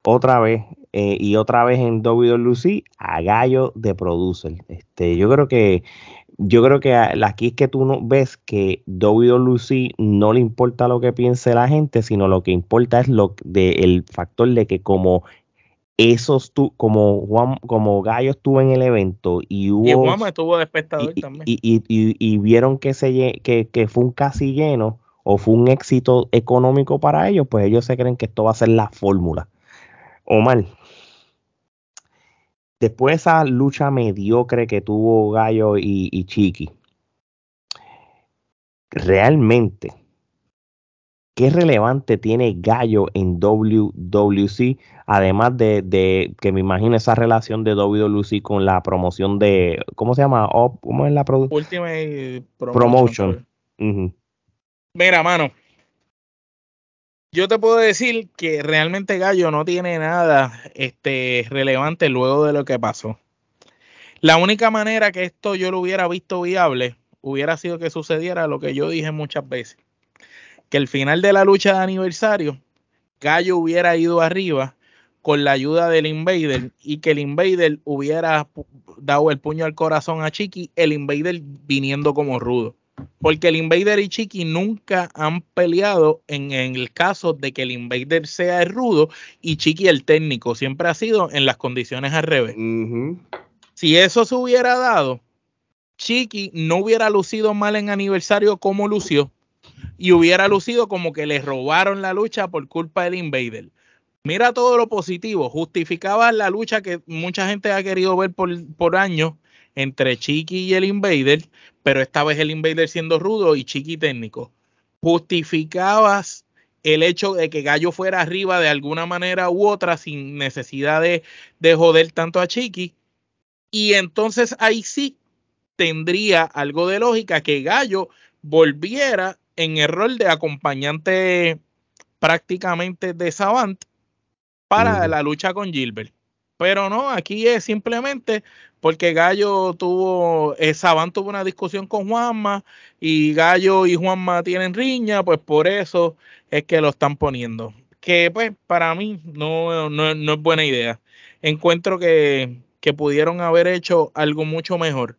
otra vez eh, y otra vez en WWC a Gallo de Producer. Este, yo creo que yo creo que aquí es que tú no ves que WWC no le importa lo que piense la gente, sino lo que importa es lo de, el factor de que como esos tú, como Juan, como Gallo estuvo en el evento y hubo. Y Juan estuvo de espectador y, también. Y, vieron que, se, que, que fue un casi lleno o fue un éxito económico para ellos, pues ellos se creen que esto va a ser la fórmula. Omar, después de esa lucha mediocre que tuvo Gallo y, y Chiqui, realmente ¿Qué relevante tiene Gallo en WWC? Además de, que me imagino esa relación de WWC con la promoción de, ¿cómo se llama? ¿Cómo es la producción? Ultimate Promotion. Mira, mano, yo te puedo decir que realmente Gallo no tiene nada este, relevante luego de lo que pasó. La única manera que esto yo lo hubiera visto viable hubiera sido que sucediera lo que yo dije muchas veces que el final de la lucha de aniversario, Gallo hubiera ido arriba con la ayuda del Invader y que el Invader hubiera dado el puño al corazón a Chiqui, el Invader viniendo como rudo. Porque el Invader y Chiqui nunca han peleado en, el caso de que el Invader sea el rudo y Chiqui el técnico. Siempre ha sido en las condiciones al revés. Si eso se hubiera dado, Chiqui no hubiera lucido mal en aniversario como lució y hubiera lucido como que le robaron la lucha por culpa del Invader. Mira todo lo positivo, justificaba la lucha que mucha gente ha querido ver por, por años entre Chiqui y el Invader, pero esta vez el Invader siendo rudo y Chiqui técnico. Justificabas el hecho de que Gallo fuera arriba de alguna manera u otra sin necesidad de, de joder tanto a Chiqui. Y entonces ahí sí tendría algo de lógica que Gallo volviera en error de acompañante prácticamente de Savant para la lucha con Gilbert. Pero no, aquí es simplemente porque Gallo tuvo, eh, Savant tuvo una discusión con Juanma y Gallo y Juanma tienen riña, pues por eso es que lo están poniendo. Que pues para mí no, no, no es buena idea. Encuentro que, que pudieron haber hecho algo mucho mejor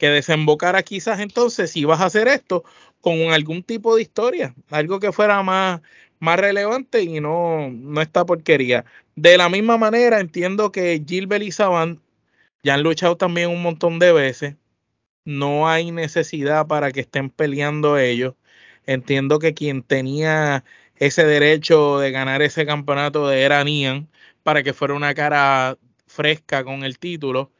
que desembocara quizás entonces si vas a hacer esto con algún tipo de historia, algo que fuera más, más relevante y no, no esta porquería. De la misma manera, entiendo que Gilbert y Saban ya han luchado también un montón de veces. No hay necesidad para que estén peleando ellos. Entiendo que quien tenía ese derecho de ganar ese campeonato era Nian para que fuera una cara fresca con el título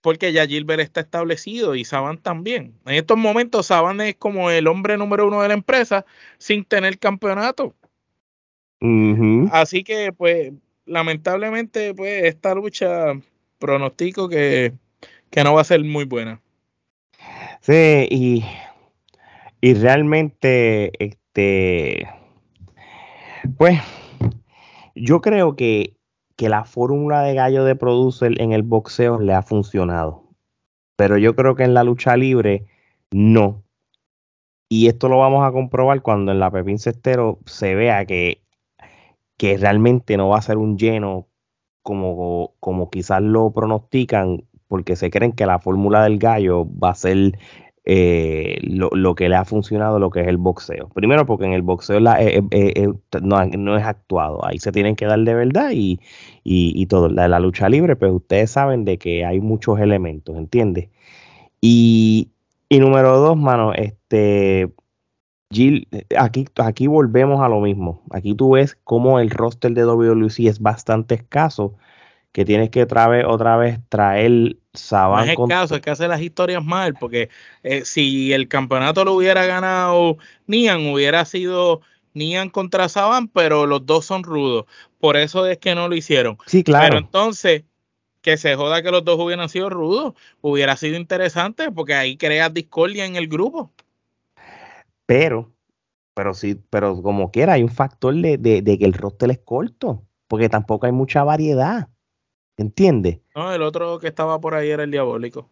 porque ya Gilbert está establecido y Saban también. En estos momentos Saban es como el hombre número uno de la empresa sin tener campeonato. Así que pues lamentablemente pues esta lucha pronostico que, que, no va a ser muy buena. Sí, y, y realmente este pues yo creo que que la fórmula de gallo de producer en el boxeo le ha funcionado. Pero yo creo que en la lucha libre no. Y esto lo vamos a comprobar cuando en la Pepín Cestero se vea que, que realmente no va a ser un lleno como, como quizás lo pronostican, porque se creen que la fórmula del gallo va a ser eh, lo, que le ha funcionado, lo que es el boxeo. Primero porque en el boxeo eh, eh, no, es actuado, ahí se tienen que dar de verdad y, y, todo. La, lucha libre, pues ustedes saben de que hay muchos elementos, ¿entiendes? Y, y número dos, mano, este... Jill, aquí, aquí volvemos a lo mismo. Aquí tú ves cómo el roster de WWE es bastante escaso que tienes que otra vez, otra vez traer Saban. No es el caso, es que hace las historias mal, porque eh, si el campeonato lo hubiera ganado Nian, hubiera sido Nian contra Saban, pero los dos son rudos. Por eso es que no lo hicieron. Sí, claro. Pero entonces, que se joda que los dos hubieran sido rudos, hubiera sido interesante, porque ahí creas discordia en el grupo. Pero, pero sí, pero como quiera, hay un factor de, de que el roster es corto, porque tampoco hay mucha variedad. ¿Entiendes? No, el otro que estaba por ahí era el diabólico.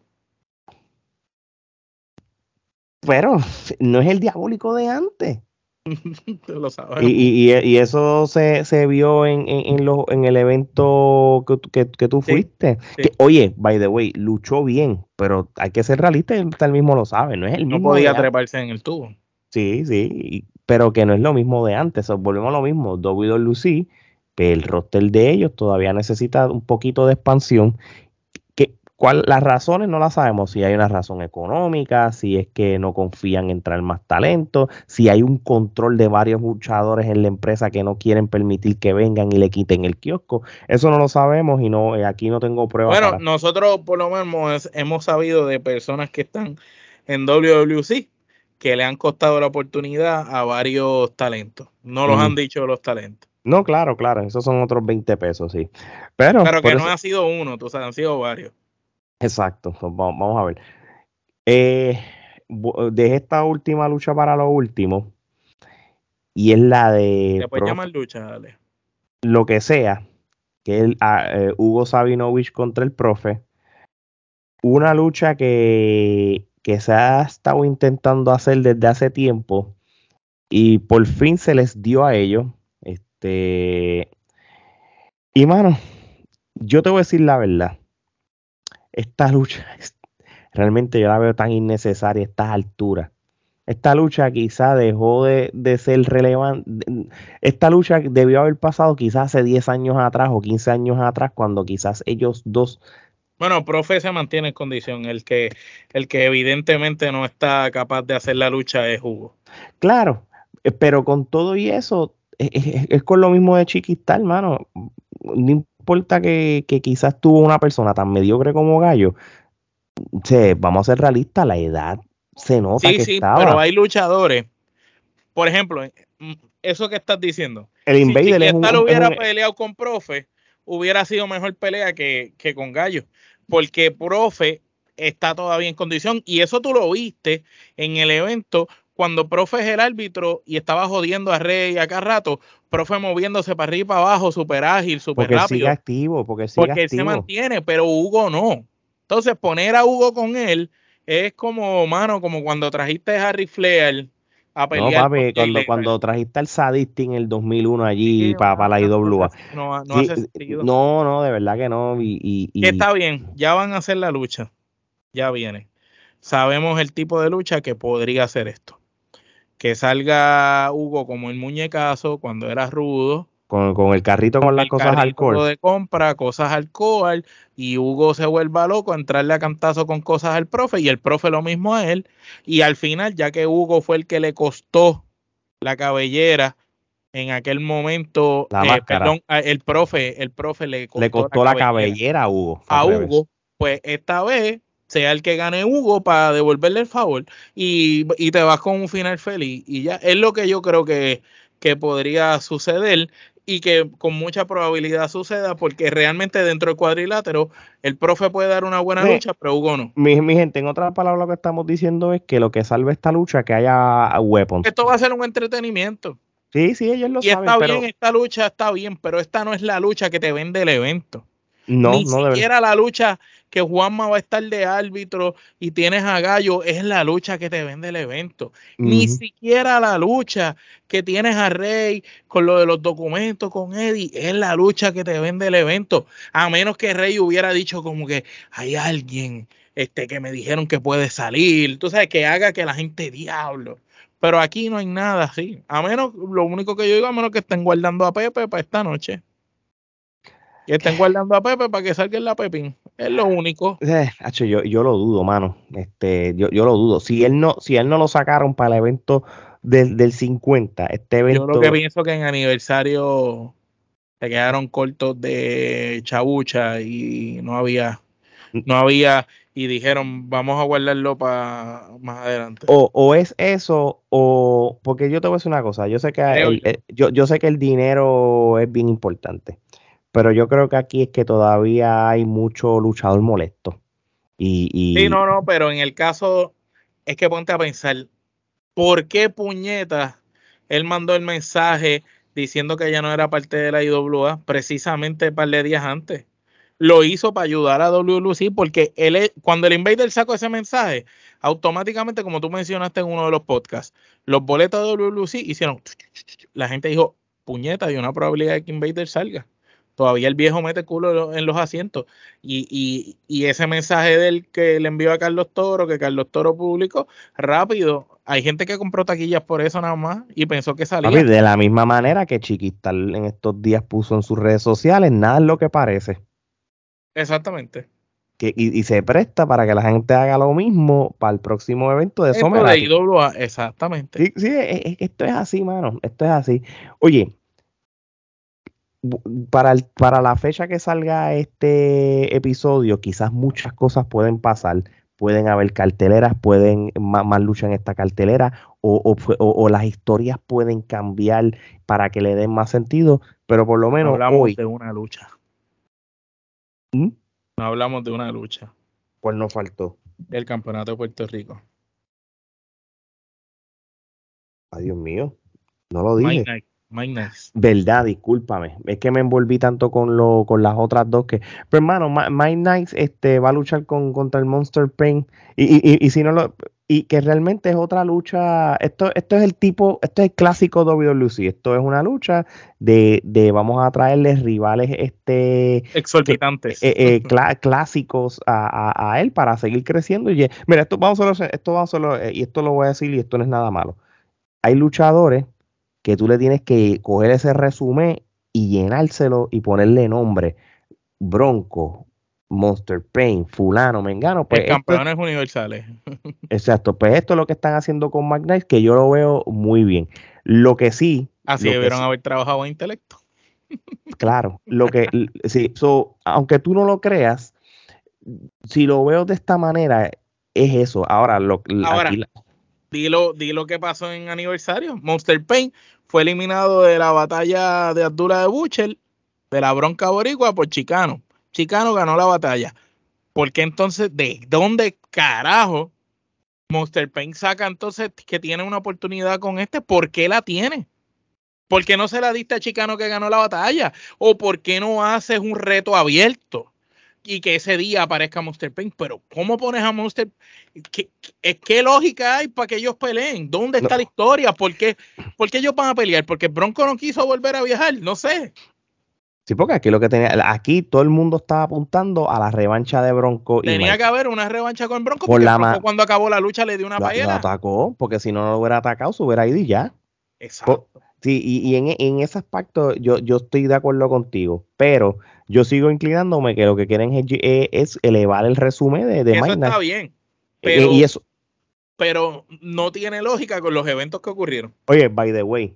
Pero no es el diabólico de antes. lo sabes. Y, y, eso se, se vio en, en, en, el evento que, que, tú fuiste. oye, by the way, luchó bien, pero hay que ser realista, él mismo lo sabe, no es el mismo. No podía treparse en el tubo. Sí, sí, pero que no es lo mismo de antes. volvemos a lo mismo. El roster de ellos todavía necesita un poquito de expansión. Que, ¿cuál, las razones no las sabemos, si hay una razón económica, si es que no confían en traer más talento, si hay un control de varios luchadores en la empresa que no quieren permitir que vengan y le quiten el kiosco. Eso no lo sabemos y no eh, aquí no tengo pruebas. Bueno, nosotros por lo menos hemos sabido de personas que están en WWC que le han costado la oportunidad a varios talentos. No los han dicho los talentos. No, claro, claro, esos son otros 20 pesos, sí. Pero, Pero que no ha sido uno, tú sabes, han sido varios. Exacto, pues vamos, a ver. Eh, de esta última lucha para lo último, y es la de... ¿Se puede llamar lucha, dale. Lo que sea, que es ah, eh, Hugo Sabinovich contra el profe. Una lucha que, que se ha estado intentando hacer desde hace tiempo y por fin se les dio a ellos este. Y mano, yo te voy a decir la verdad. Esta lucha realmente yo la veo tan innecesaria a estas alturas. Esta lucha quizá dejó de, ser relevante. Esta lucha debió haber pasado quizás hace 10 años atrás o 15 años atrás, cuando quizás ellos dos. Bueno, profe se mantiene en condición. El que, el que evidentemente no está capaz de hacer la lucha es Hugo. Claro, eh, pero con todo y eso, es, con lo mismo de Chiquista, hermano. No importa que, quizás tuvo una persona tan mediocre como Gallo. vamos a ser realistas, la edad se nota sí, que sí, Pero hay luchadores. Por ejemplo, mm, eso que estás diciendo. El Invader si lo hubiera peleado con Profe, hubiera sido mejor pelea que, que con Gallo. Porque Profe está todavía en condición. Y eso tú lo viste en el evento cuando profe es el árbitro y estaba jodiendo a Rey acá rato, profe moviéndose para arriba y para abajo, súper ágil, súper rápido. Sigue activo, porque sigue porque él se mantiene, pero Hugo no. Entonces, poner a Hugo con él es como, mano, como cuando trajiste a Harry Flair a pelear. No, papi, cuando, cuando trajiste al Sadisti en el 2001 allí para, la IWA. No, no, hace sentido. no, no, de verdad que no. Y, y, está bien, ya van a hacer la lucha. Ya viene. Sabemos el tipo de lucha que podría hacer esto que salga Hugo como el muñecazo cuando era rudo. Con, el carrito con, las cosas alcohol. de compra, cosas alcohol, y Hugo se vuelva loco a entrarle a cantazo con cosas al profe, y el profe lo mismo a él. Y al final, ya que Hugo fue el que le costó la cabellera en aquel momento, eh, perdón, el profe, el profe le costó, le costó la, cabellera, a Hugo. A Hugo, pues esta vez sea el que gane Hugo para devolverle el favor y, te vas con un final feliz. Y ya es lo que yo creo que, que podría suceder y que con mucha probabilidad suceda porque realmente dentro del cuadrilátero el profe puede dar una buena lucha, pero Hugo no. Mi, gente, en otras palabras lo que estamos diciendo es que lo que salve esta lucha que haya weapons. Esto va a ser un entretenimiento. Sí, sí, ellos lo y saben. Y está bien, esta lucha está bien, pero esta no es la lucha que te vende el evento. No, Ni no debe- siquiera la lucha que Juanma va a estar de árbitro y tienes a Gallo es la lucha que te vende el evento. Ni siquiera la lucha que tienes a Rey con lo de los documentos con Eddie es la lucha que te vende el evento. A menos que Rey hubiera dicho como que hay alguien este, que me dijeron que puede salir. Tú sabes, que haga que la gente diablo. Pero aquí no hay nada así. A menos, lo único que yo digo, a menos que estén guardando a Pepe para esta noche. Que estén guardando a Pepe para que salga en la Pepín. Es lo único. Eh, hacho, yo, yo lo dudo, mano. Este, yo, yo lo dudo. Si él no, si él no lo sacaron para el evento del, del 50, este evento. Yo lo que pienso que en aniversario se quedaron cortos de chabucha y no había, no había, y dijeron vamos a guardarlo para más adelante. O, o es eso, o porque yo te voy a decir una cosa, yo sé que el, el- yo, yo sé que el dinero es bien importante, pero yo creo que aquí es que todavía hay mucho luchador molesto. Y, y Sí, no, no, pero en el caso es que ponte a pensar, ¿por qué puñetas él mandó el mensaje diciendo que ya no era parte de la IWA precisamente un par de días antes? Lo hizo para ayudar a WLC porque él, cuando el Invader sacó ese mensaje, automáticamente, como tú mencionaste en uno de los podcasts, los boletos de WLC hicieron, la gente dijo, puñeta, hay una probabilidad de que Invader salga. Todavía el viejo mete culo en los asientos. Y, y, y ese mensaje del que le envió a Carlos Toro, que Carlos Toro publicó, rápido. Hay gente que compró taquillas por eso nada más y pensó que salía. papi, de la misma manera que Chiquistal en estos días puso en sus redes sociales, nada es lo que parece. Exactamente. Que, y, y se presta para que la gente haga lo mismo para el próximo evento de Somerati. Exactamente. Sí, sí, es- es- esto es así, mano. Esto es así. Oye, para, el- para la fecha que salga este episodio, quizás muchas cosas pueden pasar. Pueden haber carteleras, pueden más, más lucha en esta cartelera, o, o o- o las historias pueden cambiar para que le den más sentido, pero por lo No menos hablamos hoy, de una lucha. ¿Mm? No hablamos de una lucha. pues no faltó. del campeonato de Puerto Rico. Ay, Dios mío, no lo dije. Mike Nice. Verdad, discúlpame. Es que me envolví tanto con lo, con las otras dos que. Pero hermano, Ma- Mike Knights este, va a luchar con, contra el Monster Pain. Y, y, y, y si no lo. Y que realmente es otra lucha. Esto, esto es el tipo, esto es el clásico WWC. Esto es una lucha de, de vamos a traerles rivales este Exorbitantes. eh, eh, cla- clásicos a, a- a él para seguir creciendo. Y, eh, mira, esto vamos hacer- esto vamos eh, y esto lo voy a decir y esto no es nada malo. Hay luchadores que tú le tienes que coger ese resumen y llenárselo y ponerle nombre. Bronco, Monster Pain, fulano, mengano. Pues El esto- campeones universales. exacto, pues esto es lo que están haciendo con McKnight, que yo lo veo muy bien. Lo que sí, Así debieron sí- haber trabajado en intelecto. Claro, lo que sí, so, aunque tú no lo creas, si lo veo de esta manera, es eso. Ahora, lo, Ahora. la- Di lo, di lo que pasó en aniversario. Monster Pain fue eliminado de la batalla de Abdullah de Butcher, de la bronca boricua, por Chicano. Chicano ganó la batalla. ¿Por qué entonces, de dónde carajo Monster Pain saca entonces que tiene una oportunidad con este? ¿Por qué la tiene? ¿Por qué no se la diste a Chicano que ganó la batalla? ¿O por qué no haces un reto abierto? Y que ese día aparezca Monster Pain. Pero, ¿cómo pones a Monster ¿Qué, qué, qué lógica hay para que ellos peleen? ¿Dónde está No. la historia? ¿Por qué, ¿Por qué ellos van a pelear? ¿Porque Bronco no quiso volver a viajar? No sé. sí, porque aquí lo que tenía, aquí todo el mundo estaba apuntando a la revancha de Bronco Tenía que haber una revancha con Bronco Por porque la Bronco cuando acabó la lucha le dio una Lo- lo paella. atacó, porque si no no lo hubiera atacado, se hubiera ido y ya. Exacto. Sí, y, y en, en ese aspecto yo, yo estoy de acuerdo contigo, pero yo sigo inclinándome que lo que quieren es, eh, elevar el resumen de, de Eso está bien. Eh, Pero, y eso, pero no tiene lógica con los eventos que ocurrieron. Oye, by the way,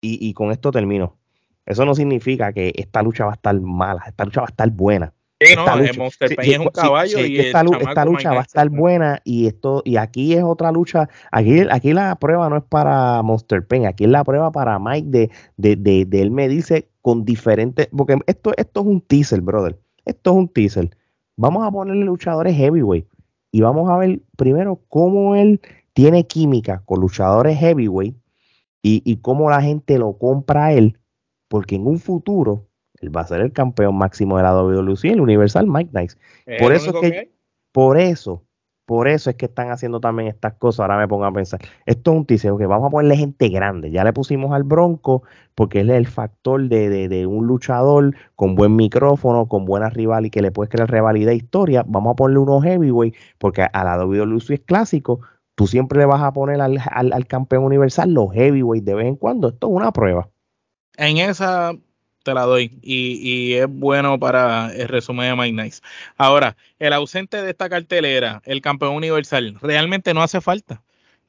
y, y con esto termino. Eso no significa que esta lucha va a estar mala, esta lucha va a estar buena. No, Esta eh, lucha- sí, sí, es un caballo sí, y esta, el lucha va a estar buena y esto y aquí es otra lucha. Aquí, aquí la prueba no es para Monster Pain, aquí es la prueba para Mike de, de, de, de él me dice con diferentes, porque esto, esto es un teaser, brother. Esto es un teaser. Vamos a ponerle luchadores heavyweight y vamos a ver primero cómo él tiene química con luchadores heavyweight y, y cómo la gente lo compra a él, porque en un futuro Él va a ser el campeón máximo de la WWE, el Universal Mike Nice. Por eso es que, por eso, por eso es que están haciendo también estas cosas. Ahora me pongo a pensar. Esto es un tiseo que vamos a ponerle gente grande. Ya le pusimos al Bronco porque él es el factor de, un luchador con buen micrófono, con buena rival y que le puedes crear rivalidad e historia. Vamos a ponerle unos heavyweight porque a la WWE es clásico. Tú siempre le vas a poner al, al campeón universal los heavyweight de vez en cuando. Esto es una prueba. En esa te la doy. Y, es bueno para el resumen de Mike Nice. Ahora, el ausente de esta cartelera, el campeón universal, realmente no hace falta.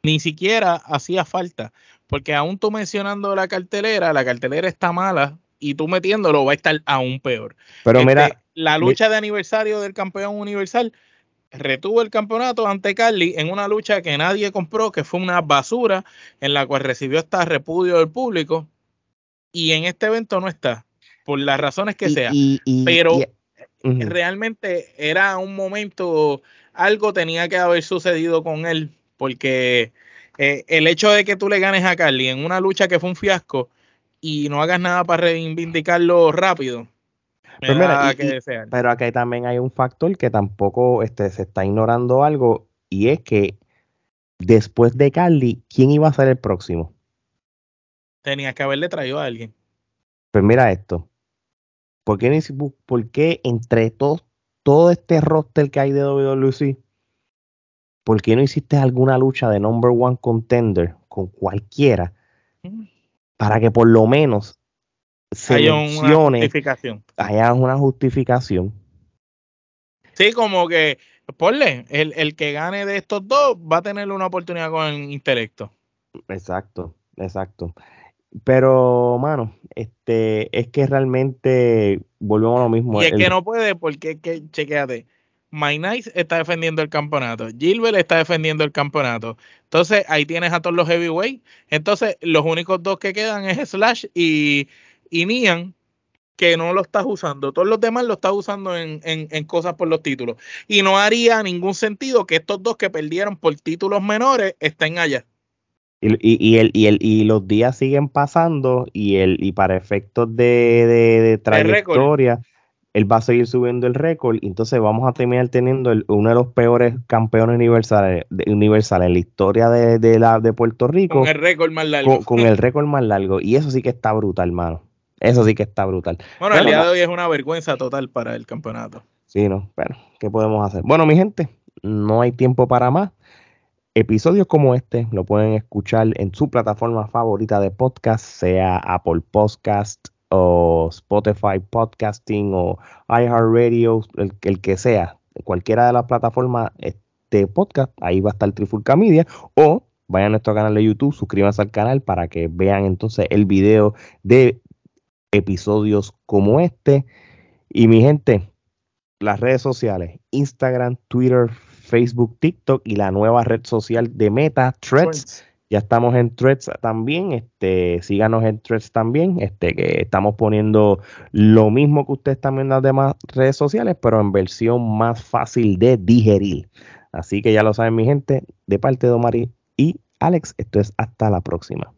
Ni siquiera hacía falta. Porque aún tú mencionando la cartelera, la cartelera está mala y tú metiéndolo va a estar aún peor. Pero mira. Este, la lucha de aniversario del campeón universal retuvo el campeonato ante Carly en una lucha que nadie compró, que fue una basura, en la cual recibió hasta repudio del público. Y en este evento no está por las razones que sea. pero realmente era un momento, algo tenía que haber sucedido con él, porque eh, el hecho de que tú le ganes a Carly en una lucha que fue un fiasco y no hagas nada para reivindicarlo rápido. Pues pero, aquí también hay un factor que tampoco este, se está ignorando algo y es que después de Carly, ¿quién iba a ser el próximo? Tenía que haberle traído a alguien. Pues mira esto. ¿Por qué, entre todos, todo este roster que hay de WWE, ¿por qué no hiciste alguna lucha de number one contender con cualquiera? Para que por lo menos haya una justificación. Haya una justificación. Sí, como que, ponle, el, el que gane de estos dos va a tener una oportunidad con el intelecto. Exacto, exacto. Pero, mano, este, es que realmente volvemos a lo mismo. Y es que no puede, porque que, chequéate, My Nice está defendiendo el campeonato, Gilbert está defendiendo el campeonato. Entonces, ahí tienes a todos los heavyweight. Entonces, los únicos dos que quedan es Slash y, y Nian, que no lo estás usando. Todos los demás lo estás usando en, en, en, cosas por los títulos. Y no haría ningún sentido que estos dos que perdieron por títulos menores estén allá. Y, y, el, y, el, y los días siguen pasando y, el, y para efectos de, de, trayectoria, él va a seguir subiendo el récord y entonces vamos a terminar teniendo uno de los peores campeones universales, universales en la historia de, de, la, de Puerto Rico. Con el récord más largo. Con, el récord más largo. Y eso sí que está brutal, hermano. Eso sí que está brutal. Bueno, el día de hoy es una vergüenza total para el campeonato. Sí, no, pero ¿qué podemos hacer? Bueno, mi gente, no hay tiempo para más. Episodios como este lo pueden escuchar en su plataforma favorita de podcast, sea Apple Podcast o Spotify Podcasting o iHeartRadio, el, que sea, cualquiera de las plataformas de podcast, ahí va a estar Trifulca Media o vayan a nuestro canal de YouTube, suscríbanse al canal para que vean entonces el video de episodios como este. Y mi gente, las redes sociales, Instagram, Twitter, Facebook, TikTok y la nueva red social de Meta, Threads. Ya estamos en Threads también, este, síganos en Threads también, este, que estamos poniendo lo mismo que ustedes viendo en las demás redes sociales, pero en versión más fácil de digerir. Así que ya lo saben mi gente, de parte de Omar y Alex, esto es hasta la próxima.